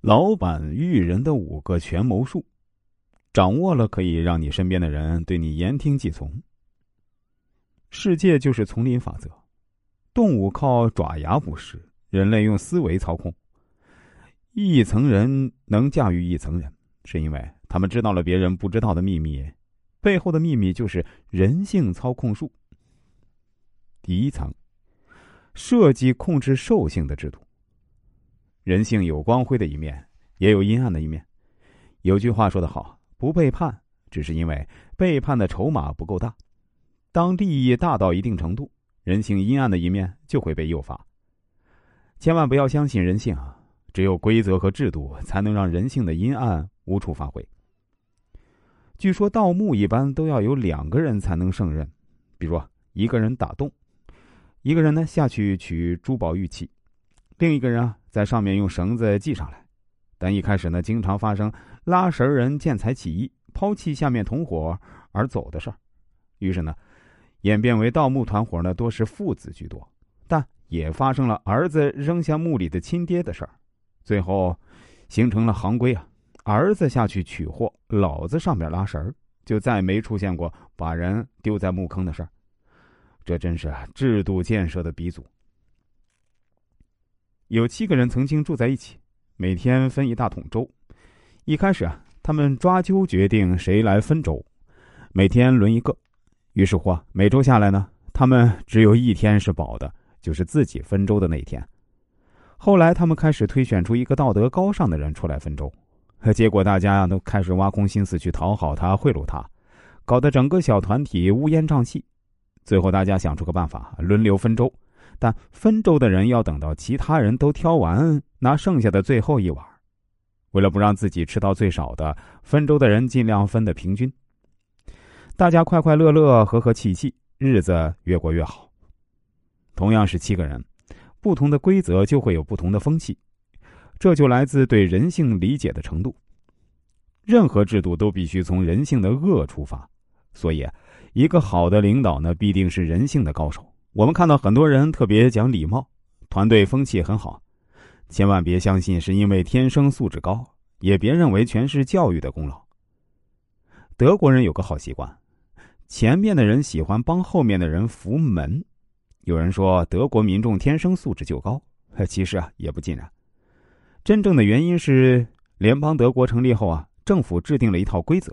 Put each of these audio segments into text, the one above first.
老板育人的五个权谋术，掌握了可以让你身边的人对你言听计从。世界就是丛林法则，动物靠爪牙捕食，人类用思维操控。一层人能驾驭一层人，是因为他们知道了别人不知道的秘密，背后的秘密就是人性操控术。第一层，设计控制兽性的制度。人性有光辉的一面，也有阴暗的一面。有句话说得好：“不背叛，只是因为背叛的筹码不够大。”当利益大到一定程度，人性阴暗的一面就会被诱发。千万不要相信人性啊！只有规则和制度才能让人性的阴暗无处发挥。据说盗墓一般都要有两个人才能胜任，比如一个人打洞，一个人呢下去取珠宝玉器，另一个人啊。在上面用绳子系上来，但一开始呢，经常发生拉绳人见财起意，抛弃下面同伙而走的事儿。于是呢，演变为盗墓团伙呢，多是父子居多，但也发生了儿子扔下墓里的亲爹的事儿。最后形成了行规啊，儿子下去取货，老子上面拉绳，就再没出现过把人丢在墓坑的事儿。这真是制度建设的鼻祖。有七个人曾经住在一起，每天分一大桶粥。一开始啊，他们抓阄决定谁来分粥，每天轮一个。于是乎啊，每周下来呢，他们只有一天是饱的，就是自己分粥的那一天。后来他们开始推选出一个道德高尚的人出来分粥，结果大家都开始挖空心思去讨好他、贿赂他，搞得整个小团体乌烟瘴气。最后大家想出个办法，轮流分粥。但分粥的人要等到其他人都挑完，拿剩下的最后一碗。为了不让自己吃到最少的，分粥的人尽量分的平均。大家快快乐乐、和和气气，日子越过越好。同样是七个人，不同的规则就会有不同的风气，这就来自对人性理解的程度。任何制度都必须从人性的恶出发，所以，一个好的领导呢，必定是人性的高手。我们看到很多人特别讲礼貌，团队风气很好，千万别相信是因为天生素质高，也别认为全是教育的功劳。德国人有个好习惯，前面的人喜欢帮后面的人扶门。有人说德国民众天生素质就高，其实啊也不尽然。真正的原因是联邦德国成立后啊，政府制定了一套规则，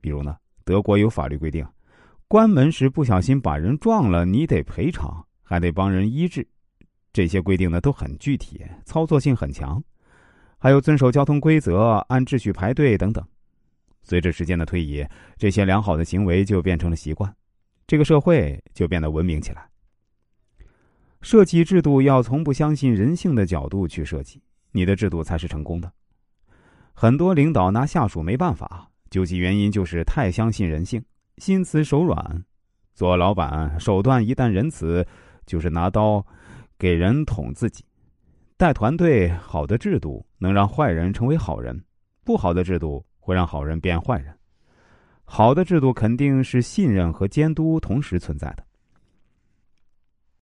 比如呢，德国有法律规定。关门时不小心把人撞了，你得赔偿，还得帮人医治。这些规定呢都很具体，操作性很强。还有遵守交通规则、按秩序排队等等。随着时间的推移，这些良好的行为就变成了习惯，这个社会就变得文明起来。设计制度要从不相信人性的角度去设计，你的制度才是成功的。很多领导拿下属没办法，究其原因就是太相信人性。心慈手软，做老板手段一旦仁慈，就是拿刀给人捅自己。带团队好的制度能让坏人成为好人，不好的制度会让好人变坏人。好的制度肯定是信任和监督同时存在的。